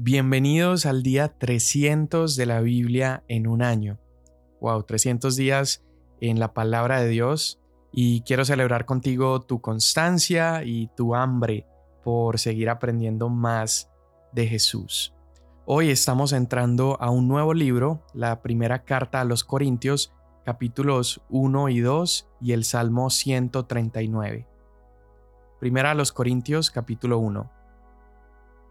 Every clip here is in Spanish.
Bienvenidos al día 300 de la Biblia en un año. Wow, 300 días en la palabra de Dios y quiero celebrar contigo tu constancia y tu hambre por seguir aprendiendo más de Jesús. Hoy estamos entrando a un nuevo libro, la primera carta a los Corintios, capítulos 1 y 2 y el Salmo 139. Primera a los Corintios, capítulo 1.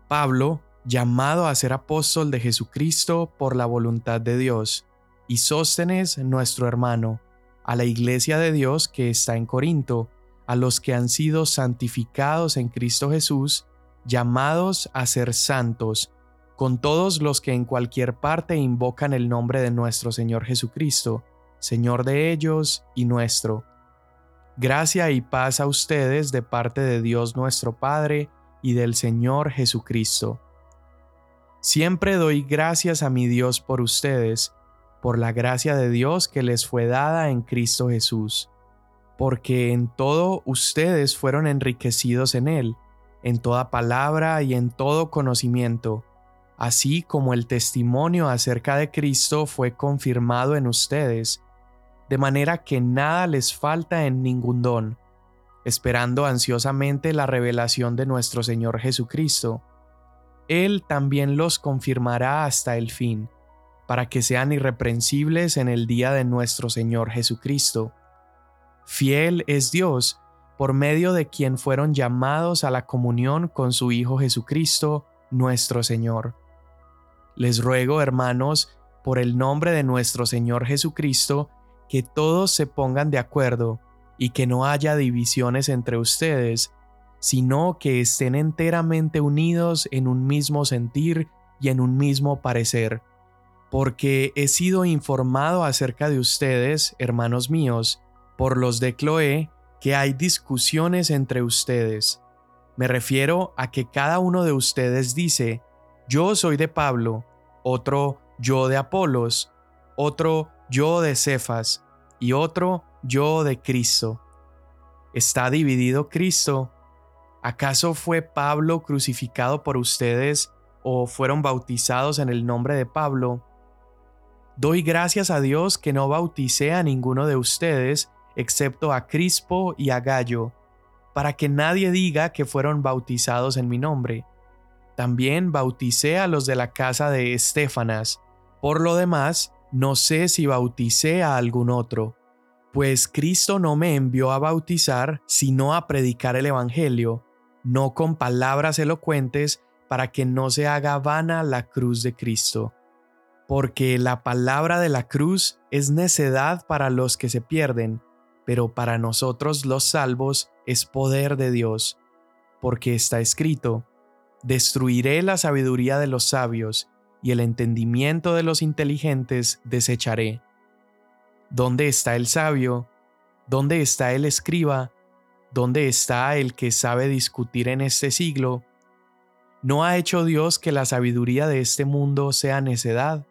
Pablo, llamado a ser apóstol de Jesucristo por la voluntad de Dios, y Sóstenes, nuestro hermano, a la iglesia de Dios que está en Corinto, a los que han sido santificados en Cristo Jesús, llamados a ser santos, con todos los que en cualquier parte invocan el nombre de nuestro Señor Jesucristo, Señor de ellos y nuestro. Gracia y paz a ustedes de parte de Dios nuestro Padre y del Señor Jesucristo. Siempre doy gracias a mi Dios por ustedes, por la gracia de Dios que les fue dada en Cristo Jesús, porque en todo ustedes fueron enriquecidos en Él, en toda palabra y en todo conocimiento, así como el testimonio acerca de Cristo fue confirmado en ustedes, de manera que nada les falta en ningún don, esperando ansiosamente la revelación de nuestro Señor Jesucristo él también los confirmará hasta el fin, para que sean irreprensibles en el día de nuestro Señor Jesucristo. Fiel es Dios, por medio de quien fueron llamados a la comunión con su Hijo Jesucristo, nuestro Señor. Les ruego, hermanos, por el nombre de nuestro Señor Jesucristo, que todos se pongan de acuerdo y que no haya divisiones entre ustedes, sino que estén enteramente unidos en un mismo sentir y en un mismo parecer. Porque he sido informado acerca de ustedes, hermanos míos, por los de Cloé, que hay discusiones entre ustedes. Me refiero a que cada uno de ustedes dice, yo soy de Pablo, otro yo de Apolos, otro yo de Cefas, y otro yo de Cristo. ¿Está dividido Cristo? ¿Acaso fue Pablo crucificado por ustedes o fueron bautizados en el nombre de Pablo? Doy gracias a Dios que no bauticé a ninguno de ustedes, excepto a Crispo y a Gallo, para que nadie diga que fueron bautizados en mi nombre. También bauticé a los de la casa de Estefanas. Por lo demás, no sé si bauticé a algún otro, pues Cristo no me envió a bautizar, sino a predicar el Evangelio no con palabras elocuentes, para que no se haga vana la cruz de Cristo. Porque la palabra de la cruz es necedad para los que se pierden, pero para nosotros los salvos es poder de Dios. Porque está escrito, Destruiré la sabiduría de los sabios, y el entendimiento de los inteligentes desecharé. ¿Dónde está el sabio? ¿Dónde está el escriba? ¿Dónde está el que sabe discutir en este siglo? ¿No ha hecho Dios que la sabiduría de este mundo sea necedad?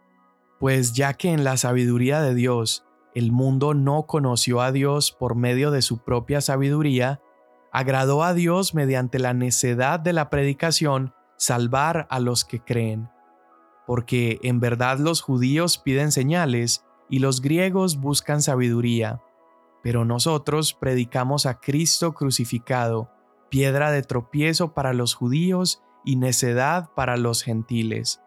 Pues ya que en la sabiduría de Dios el mundo no conoció a Dios por medio de su propia sabiduría, agradó a Dios mediante la necedad de la predicación salvar a los que creen. Porque en verdad los judíos piden señales y los griegos buscan sabiduría pero nosotros predicamos a Cristo crucificado, piedra de tropiezo para los judíos y necedad para los gentiles.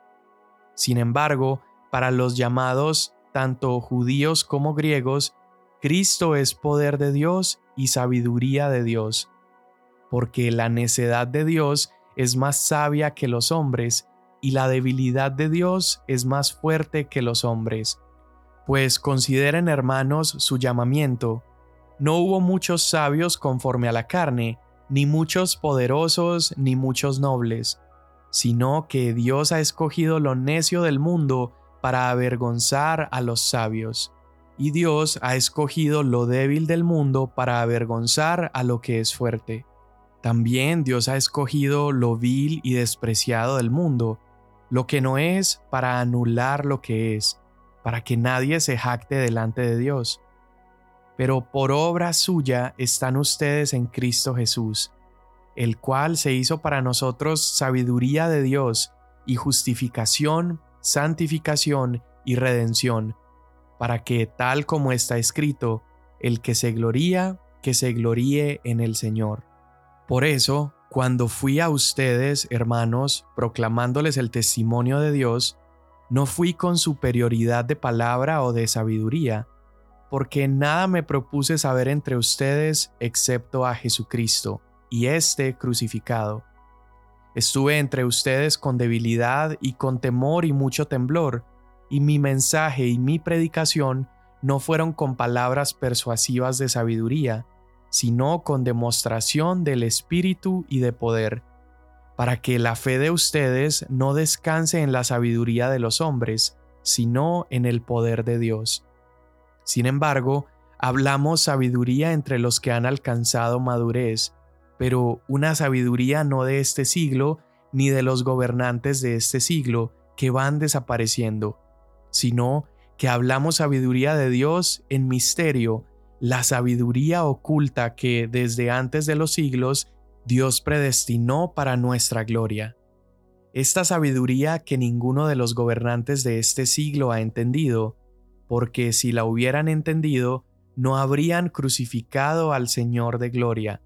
Sin embargo, para los llamados, tanto judíos como griegos, Cristo es poder de Dios y sabiduría de Dios, porque la necedad de Dios es más sabia que los hombres, y la debilidad de Dios es más fuerte que los hombres. Pues consideren hermanos su llamamiento, no hubo muchos sabios conforme a la carne, ni muchos poderosos, ni muchos nobles, sino que Dios ha escogido lo necio del mundo para avergonzar a los sabios, y Dios ha escogido lo débil del mundo para avergonzar a lo que es fuerte. También Dios ha escogido lo vil y despreciado del mundo, lo que no es, para anular lo que es, para que nadie se jacte delante de Dios pero por obra suya están ustedes en Cristo Jesús, el cual se hizo para nosotros sabiduría de Dios y justificación, santificación y redención, para que, tal como está escrito, el que se gloría, que se gloríe en el Señor. Por eso, cuando fui a ustedes, hermanos, proclamándoles el testimonio de Dios, no fui con superioridad de palabra o de sabiduría, porque nada me propuse saber entre ustedes excepto a Jesucristo y este crucificado. Estuve entre ustedes con debilidad y con temor y mucho temblor, y mi mensaje y mi predicación no fueron con palabras persuasivas de sabiduría, sino con demostración del Espíritu y de poder, para que la fe de ustedes no descanse en la sabiduría de los hombres, sino en el poder de Dios. Sin embargo, hablamos sabiduría entre los que han alcanzado madurez, pero una sabiduría no de este siglo, ni de los gobernantes de este siglo, que van desapareciendo, sino que hablamos sabiduría de Dios en misterio, la sabiduría oculta que desde antes de los siglos Dios predestinó para nuestra gloria. Esta sabiduría que ninguno de los gobernantes de este siglo ha entendido, porque si la hubieran entendido, no habrían crucificado al Señor de gloria,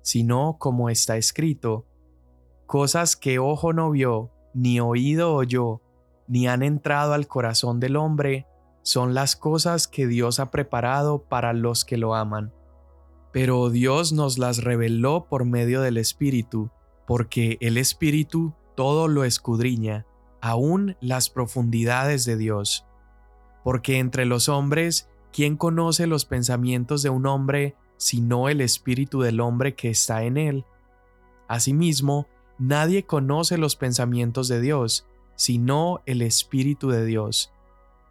sino como está escrito, cosas que ojo no vio, ni oído oyó, ni han entrado al corazón del hombre, son las cosas que Dios ha preparado para los que lo aman. Pero Dios nos las reveló por medio del Espíritu, porque el Espíritu todo lo escudriña, aún las profundidades de Dios. Porque entre los hombres, ¿quién conoce los pensamientos de un hombre sino el Espíritu del hombre que está en él? Asimismo, nadie conoce los pensamientos de Dios, sino el Espíritu de Dios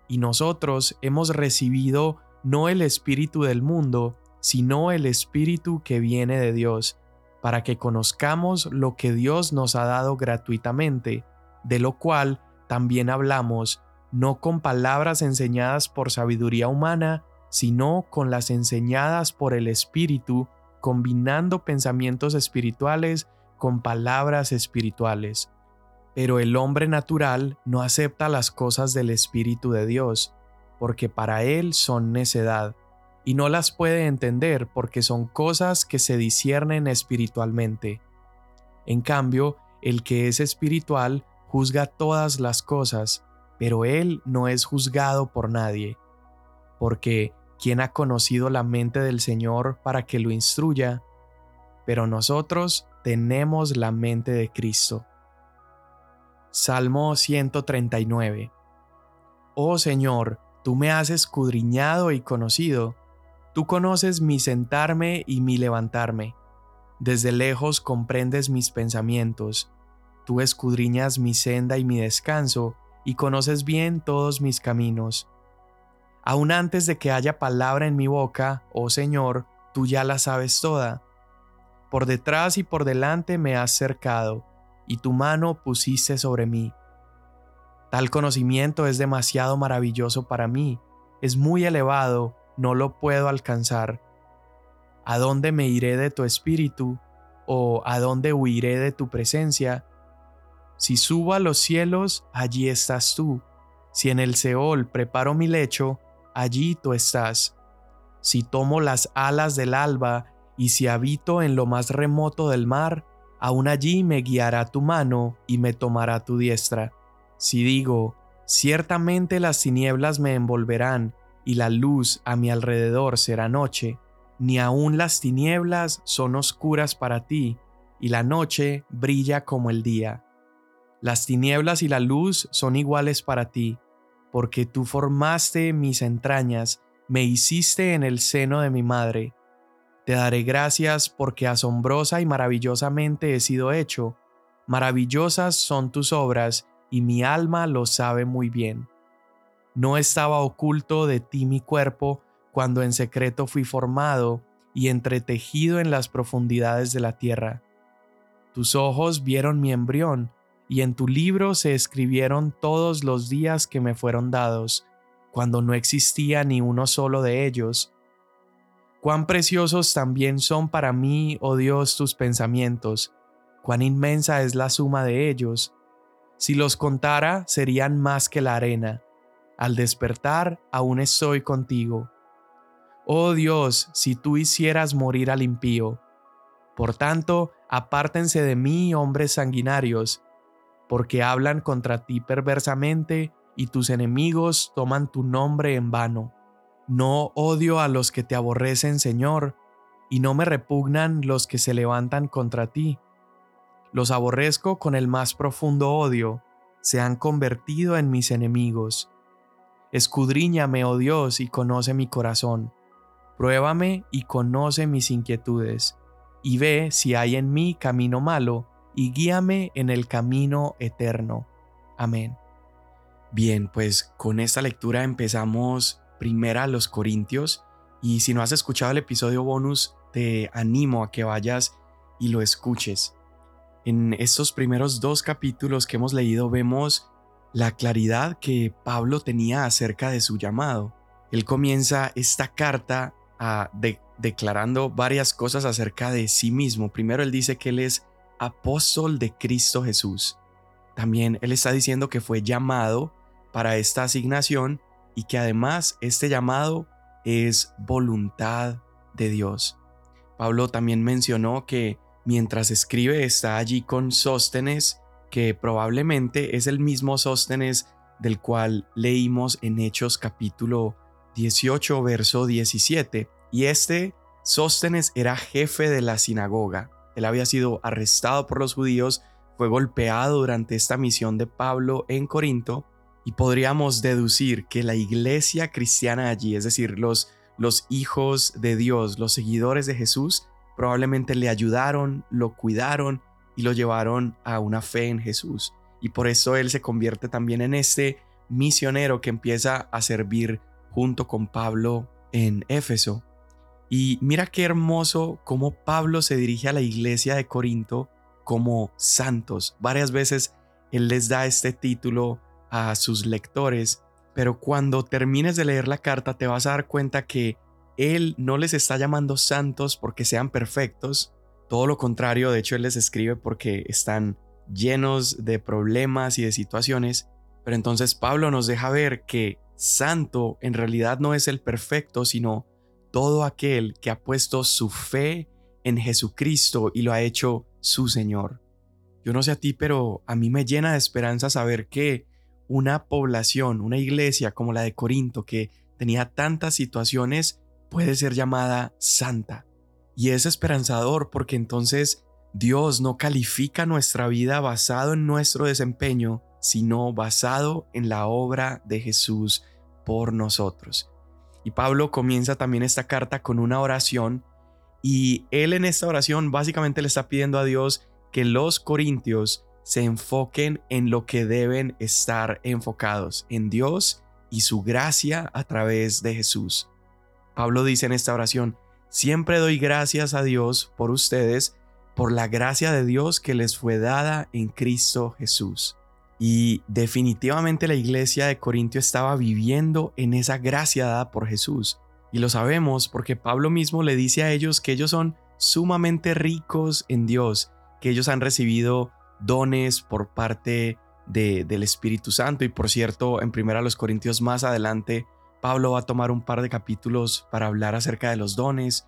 y nosotros hemos recibido no el Espíritu del mundo, sino el Espíritu que viene de Dios, para que conozcamos lo que Dios nos ha dado gratuitamente, de lo cual también hablamos, no con palabras enseñadas por sabiduría humana, sino con las enseñadas por el Espíritu, combinando pensamientos espirituales con palabras espirituales. Pero el hombre natural no acepta las cosas del Espíritu de Dios, porque para él son necedad, y no las puede entender porque son cosas que se disciernen espiritualmente. En cambio, el que es espiritual juzga todas las cosas, pero él no es juzgado por nadie. Porque, ¿quién ha conocido la mente del Señor para que lo instruya? Pero nosotros tenemos la mente de Cristo. Salmo 139 Oh Señor, tú me has escudriñado y conocido, tú conoces mi sentarme y mi levantarme, desde lejos comprendes mis pensamientos, tú escudriñas mi senda y mi descanso, y conoces bien todos mis caminos. Aun antes de que haya palabra en mi boca, oh Señor, tú ya la sabes toda. Por detrás y por delante me has cercado y tu mano pusiste sobre mí. Tal conocimiento es demasiado maravilloso para mí, es muy elevado, no lo puedo alcanzar. ¿A dónde me iré de tu espíritu? ¿O a dónde huiré de tu presencia? Si subo a los cielos, allí estás tú. Si en el Seol preparo mi lecho, allí tú estás. Si tomo las alas del alba, y si habito en lo más remoto del mar, aún allí me guiará tu mano y me tomará tu diestra. Si digo, ciertamente las tinieblas me envolverán y la luz a mi alrededor será noche, ni aun las tinieblas son oscuras para ti, y la noche brilla como el día. Las tinieblas y la luz son iguales para ti, porque tú formaste mis entrañas, me hiciste en el seno de mi madre. Te daré gracias porque asombrosa y maravillosamente he sido hecho. Maravillosas son tus obras, y mi alma lo sabe muy bien. No estaba oculto de ti mi cuerpo cuando en secreto fui formado y entretejido en las profundidades de la tierra. Tus ojos vieron mi embrión, y en tu libro se escribieron todos los días que me fueron dados, cuando no existía ni uno solo de ellos Cuán preciosos también son para mí, oh Dios, tus pensamientos, cuán inmensa es la suma de ellos. Si los contara, serían más que la arena. Al despertar, aún estoy contigo. Oh Dios, si tú hicieras morir al impío. Por tanto, apártense de mí, hombres sanguinarios, porque hablan contra ti perversamente y tus enemigos toman tu nombre en vano. No odio a los que te aborrecen, Señor, y no me repugnan los que se levantan contra ti. Los aborrezco con el más profundo odio, se han convertido en mis enemigos. Escudriñame, oh Dios, y conoce mi corazón. Pruébame y conoce mis inquietudes, y ve si hay en mí camino malo, y guíame en el camino eterno. Amén. Bien, pues con esta lectura empezamos primera a los Corintios, y si no has escuchado el episodio bonus, te animo a que vayas y lo escuches. En estos primeros dos capítulos que hemos leído vemos la claridad que Pablo tenía acerca de su llamado. Él comienza esta carta a declarando varias cosas acerca de sí mismo. Primero él dice que él es apóstol de Cristo Jesús. También él está diciendo que fue llamado para esta asignación y que además este llamado es voluntad de Dios. Pablo también mencionó que mientras escribe está allí con Sóstenes, que probablemente es el mismo Sóstenes del cual leímos en Hechos capítulo 18, verso 17. Y este Sóstenes era jefe de la sinagoga. Él había sido arrestado por los judíos, fue golpeado durante esta misión de Pablo en Corinto y podríamos deducir que la iglesia cristiana allí, es decir, los, los hijos de Dios, los seguidores de Jesús, probablemente le ayudaron, lo cuidaron y lo llevaron a una fe en Jesús. Y por eso él se convierte también en este misionero que empieza a servir junto con Pablo en Éfeso. Y mira qué hermoso cómo Pablo se dirige a la iglesia de Corinto como santos. Varias veces él les da este título a sus lectores, pero cuando termines de leer la carta te vas a dar cuenta que Él no les está llamando santos porque sean perfectos, todo lo contrario, de hecho Él les escribe porque están llenos de problemas y de situaciones, pero entonces Pablo nos deja ver que santo en realidad no es el perfecto, sino todo aquel que ha puesto su fe en Jesucristo y lo ha hecho su Señor. Yo no sé a ti, pero a mí me llena de esperanza saber que una población, una iglesia como la de Corinto, que tenía tantas situaciones, puede ser llamada santa. Y es esperanzador porque entonces Dios no califica nuestra vida basado en nuestro desempeño, sino basado en la obra de Jesús por nosotros. Y Pablo comienza también esta carta con una oración y él en esta oración básicamente le está pidiendo a Dios que los corintios se enfoquen en lo que deben estar enfocados, en Dios y su gracia a través de Jesús. Pablo dice en esta oración, siempre doy gracias a Dios por ustedes, por la gracia de Dios que les fue dada en Cristo Jesús. Y definitivamente la iglesia de Corintio estaba viviendo en esa gracia dada por Jesús. Y lo sabemos porque Pablo mismo le dice a ellos que ellos son sumamente ricos en Dios, que ellos han recibido dones por parte de, del Espíritu Santo. Y por cierto, en primera los Corintios más adelante, Pablo va a tomar un par de capítulos para hablar acerca de los dones.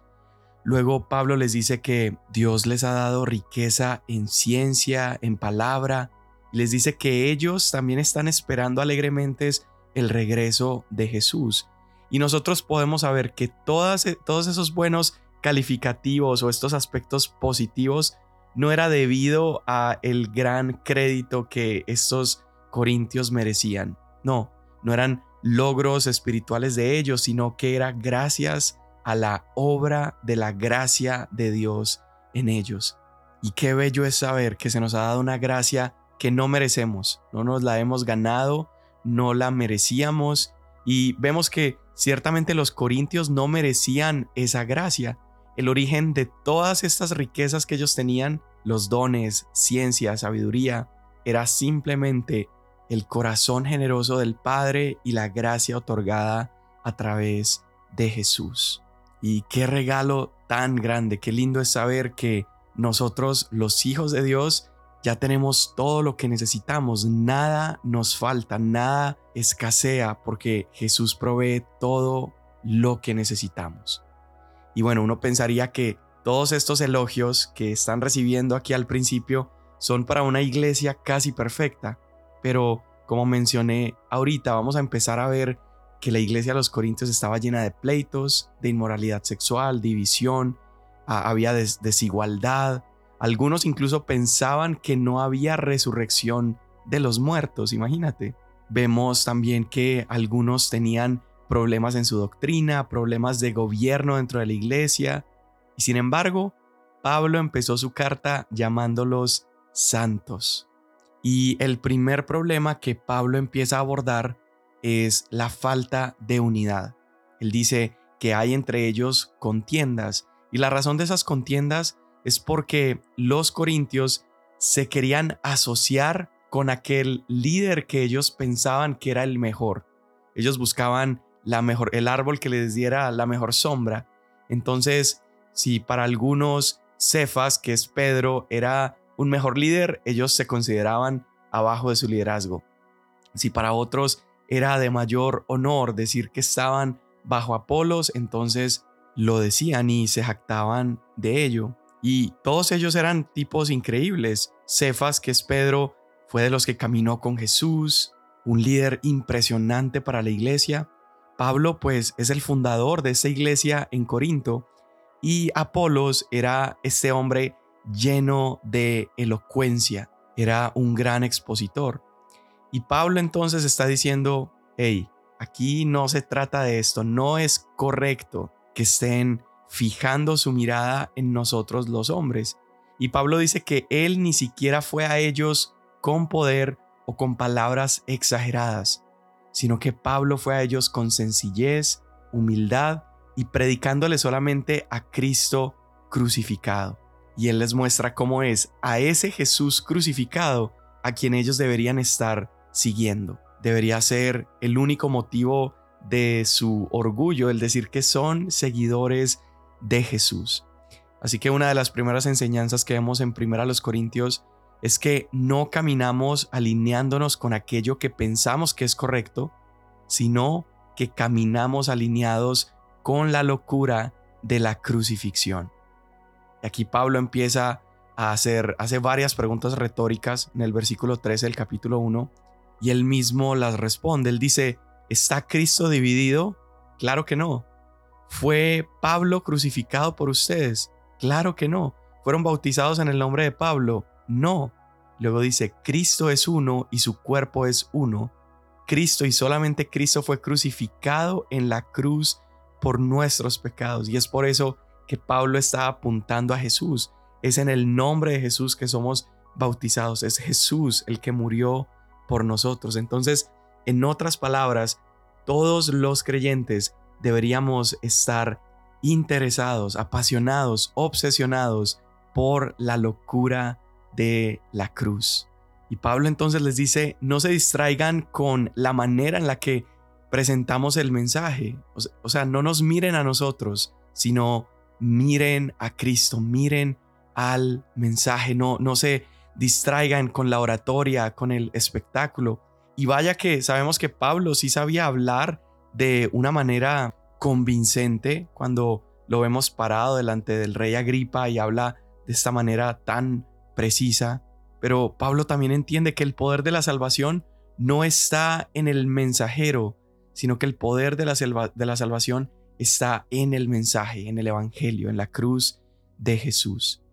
Luego Pablo les dice que Dios les ha dado riqueza en ciencia, en palabra. Les dice que ellos también están esperando alegremente el regreso de Jesús. Y nosotros podemos saber que todas, todos esos buenos calificativos o estos aspectos positivos no era debido a el gran crédito que estos corintios merecían. No, no eran logros espirituales de ellos, sino que era gracias a la obra de la gracia de Dios en ellos. Y qué bello es saber que se nos ha dado una gracia que no merecemos, no nos la hemos ganado, no la merecíamos y vemos que ciertamente los corintios no merecían esa gracia, el origen de todas estas riquezas que ellos tenían, los dones, ciencia, sabiduría, era simplemente el corazón generoso del Padre y la gracia otorgada a través de Jesús. Y qué regalo tan grande, qué lindo es saber que nosotros, los hijos de Dios, ya tenemos todo lo que necesitamos, nada nos falta, nada escasea porque Jesús provee todo lo que necesitamos. Y bueno, uno pensaría que todos estos elogios que están recibiendo aquí al principio son para una iglesia casi perfecta, pero como mencioné ahorita, vamos a empezar a ver que la iglesia de los Corintios estaba llena de pleitos, de inmoralidad sexual, división, había desigualdad. Algunos incluso pensaban que no había resurrección de los muertos, imagínate. Vemos también que algunos tenían problemas en su doctrina, problemas de gobierno dentro de la iglesia, y sin embargo, Pablo empezó su carta llamándolos santos. Y el primer problema que Pablo empieza a abordar es la falta de unidad. Él dice que hay entre ellos contiendas y la razón de esas contiendas es porque los corintios se querían asociar con aquel líder que ellos pensaban que era el mejor. Ellos buscaban la mejor el árbol que les diera la mejor sombra. Entonces, si para algunos Cefas, que es Pedro, era un mejor líder, ellos se consideraban abajo de su liderazgo. Si para otros era de mayor honor decir que estaban bajo Apolos, entonces lo decían y se jactaban de ello. Y todos ellos eran tipos increíbles. Cefas, que es Pedro, fue de los que caminó con Jesús, un líder impresionante para la iglesia. Pablo, pues, es el fundador de esa iglesia en Corinto. Y Apolos era este hombre lleno de elocuencia, era un gran expositor. Y Pablo entonces está diciendo, hey, aquí no se trata de esto, no es correcto que estén fijando su mirada en nosotros los hombres. Y Pablo dice que él ni siquiera fue a ellos con poder o con palabras exageradas, sino que Pablo fue a ellos con sencillez, humildad y predicándole solamente a Cristo crucificado. Y él les muestra cómo es a ese Jesús crucificado a quien ellos deberían estar siguiendo. Debería ser el único motivo de su orgullo el decir que son seguidores de Jesús. Así que una de las primeras enseñanzas que vemos en Primera los Corintios es que no caminamos alineándonos con aquello que pensamos que es correcto, sino que caminamos alineados con la locura de la crucifixión. Y aquí Pablo empieza a hacer hace varias preguntas retóricas en el versículo 13 del capítulo 1 y él mismo las responde. Él dice, ¿está Cristo dividido? Claro que no. ¿Fue Pablo crucificado por ustedes? Claro que no. ¿Fueron bautizados en el nombre de Pablo? No. Luego dice, Cristo es uno y su cuerpo es uno. Cristo y solamente Cristo fue crucificado en la cruz por nuestros pecados. Y es por eso que Pablo está apuntando a Jesús. Es en el nombre de Jesús que somos bautizados. Es Jesús el que murió por nosotros. Entonces, en otras palabras, todos los creyentes deberíamos estar interesados, apasionados, obsesionados por la locura de la cruz. Y Pablo entonces les dice, no se distraigan con la manera en la que presentamos el mensaje. O sea, no nos miren a nosotros, sino miren a Cristo, miren al mensaje, no, no se distraigan con la oratoria, con el espectáculo. Y vaya que sabemos que Pablo sí sabía hablar de una manera convincente cuando lo vemos parado delante del rey Agripa y habla de esta manera tan precisa. Pero Pablo también entiende que el poder de la salvación no está en el mensajero, sino que el poder de la, de la salvación está en el mensaje, en el Evangelio, en la cruz de Jesús.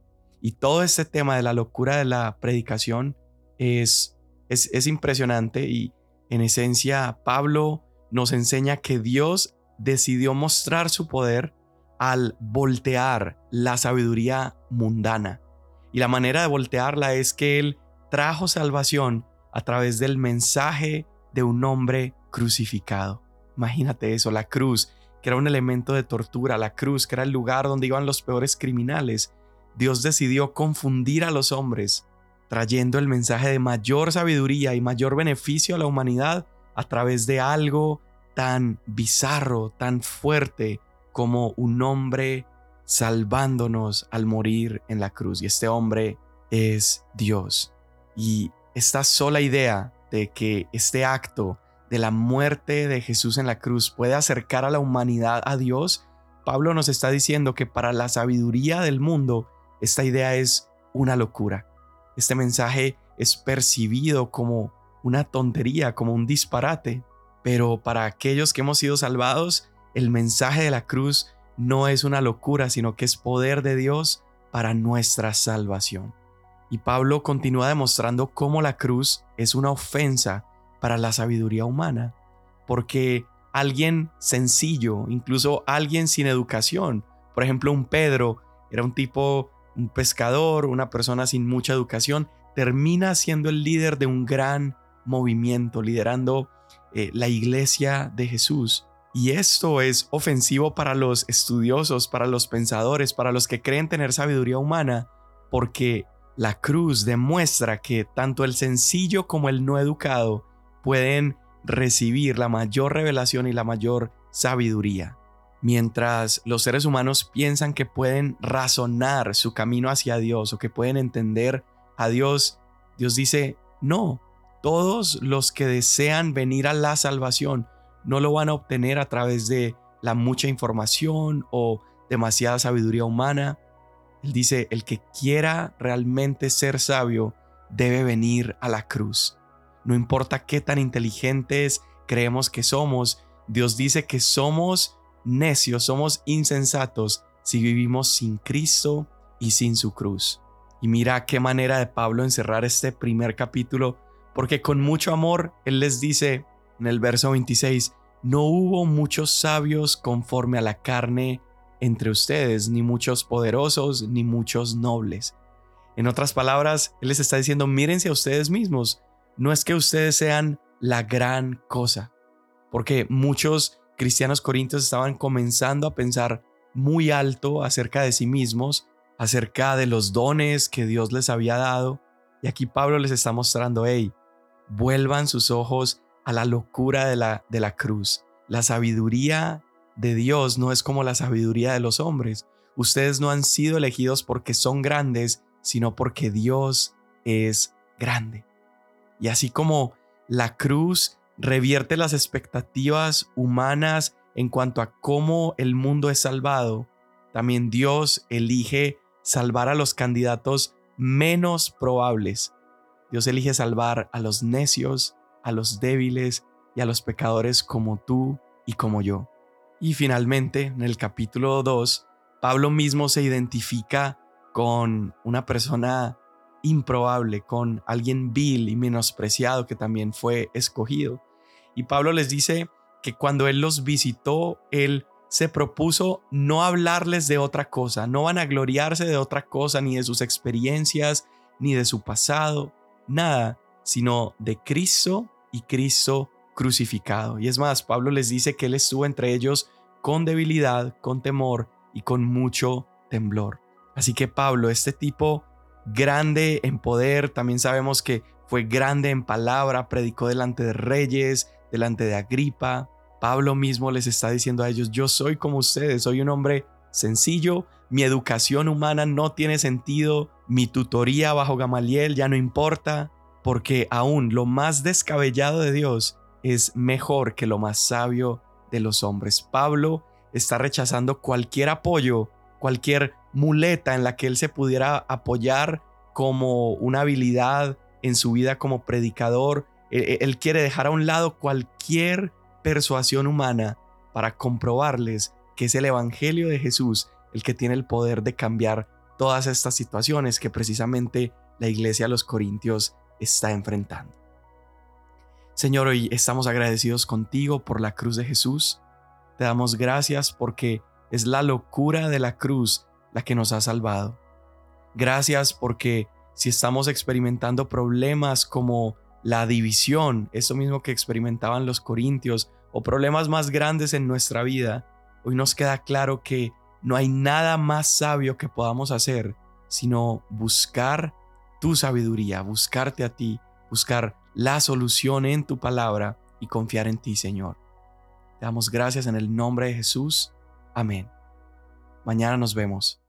Y todo este tema de la locura de la predicación es, es, es impresionante y en esencia Pablo nos enseña que Dios decidió mostrar su poder al voltear la sabiduría mundana. Y la manera de voltearla es que Él trajo salvación a través del mensaje de un hombre crucificado. Imagínate eso, la cruz, que era un elemento de tortura, la cruz, que era el lugar donde iban los peores criminales, Dios decidió confundir a los hombres, trayendo el mensaje de mayor sabiduría y mayor beneficio a la humanidad a través de algo tan bizarro, tan fuerte como un hombre salvándonos al morir en la cruz. Y este hombre es Dios. Y esta sola idea de que este acto de la muerte de Jesús en la cruz puede acercar a la humanidad a Dios, Pablo nos está diciendo que para la sabiduría del mundo, esta idea es una locura. Este mensaje es percibido como una tontería, como un disparate, pero para aquellos que hemos sido salvados, el mensaje de la cruz no es una locura, sino que es poder de Dios para nuestra salvación. Y Pablo continúa demostrando cómo la cruz es una ofensa para la sabiduría humana, porque alguien sencillo, incluso alguien sin educación, por ejemplo un Pedro, era un tipo, un pescador, una persona sin mucha educación, termina siendo el líder de un gran movimiento, liderando eh, la iglesia de Jesús. Y esto es ofensivo para los estudiosos, para los pensadores, para los que creen tener sabiduría humana, porque la cruz demuestra que tanto el sencillo como el no educado pueden recibir la mayor revelación y la mayor sabiduría. Mientras los seres humanos piensan que pueden razonar su camino hacia Dios o que pueden entender a Dios, Dios dice, no, todos los que desean venir a la salvación no lo van a obtener a través de la mucha información o demasiada sabiduría humana. Él dice, el que quiera realmente ser sabio debe venir a la cruz. No importa qué tan inteligentes creemos que somos, Dios dice que somos necios, somos insensatos si vivimos sin Cristo y sin su cruz. Y mira qué manera de Pablo encerrar este primer capítulo, porque con mucho amor Él les dice en el verso 26, no hubo muchos sabios conforme a la carne entre ustedes, ni muchos poderosos, ni muchos nobles. En otras palabras, Él les está diciendo, mírense a ustedes mismos, no es que ustedes sean la gran cosa, porque muchos cristianos corintios estaban comenzando a pensar muy alto acerca de sí mismos, acerca de los dones que Dios les había dado, y aquí Pablo les está mostrando, hey, vuelvan sus ojos a la locura de la, de la cruz. La sabiduría de Dios no es como la sabiduría de los hombres. Ustedes no han sido elegidos porque son grandes, sino porque Dios es grande. Y así como la cruz revierte las expectativas humanas en cuanto a cómo el mundo es salvado, también Dios elige salvar a los candidatos menos probables. Dios elige salvar a los necios, a los débiles y a los pecadores como tú y como yo. Y finalmente, en el capítulo 2, Pablo mismo se identifica con una persona improbable, con alguien vil y menospreciado que también fue escogido. Y Pablo les dice que cuando él los visitó, él se propuso no hablarles de otra cosa, no van a gloriarse de otra cosa, ni de sus experiencias, ni de su pasado, nada, sino de Cristo y Cristo crucificado. Y es más, Pablo les dice que él estuvo entre ellos con debilidad, con temor y con mucho temblor. Así que Pablo, este tipo grande en poder, también sabemos que fue grande en palabra, predicó delante de reyes, delante de Agripa. Pablo mismo les está diciendo a ellos, yo soy como ustedes, soy un hombre sencillo, mi educación humana no tiene sentido, mi tutoría bajo Gamaliel ya no importa, porque aún lo más descabellado de Dios es mejor que lo más sabio de los hombres. Pablo está rechazando cualquier apoyo, cualquier muleta en la que él se pudiera apoyar como una habilidad en su vida como predicador. E, e, él quiere dejar a un lado cualquier persuasión humana para comprobarles que es el Evangelio de Jesús el que tiene el poder de cambiar todas estas situaciones que precisamente la iglesia de los Corintios está enfrentando. Señor, hoy estamos agradecidos contigo por la cruz de Jesús. Te damos gracias porque es la locura de la cruz la que nos ha salvado. Gracias porque si estamos experimentando problemas como la división, eso mismo que experimentaban los corintios, o problemas más grandes en nuestra vida, hoy nos queda claro que no hay nada más sabio que podamos hacer sino buscar tu sabiduría, buscarte a ti, buscar la solución en tu palabra y confiar en ti, Señor. Te damos gracias en el nombre de Jesús. Amén. Mañana nos vemos.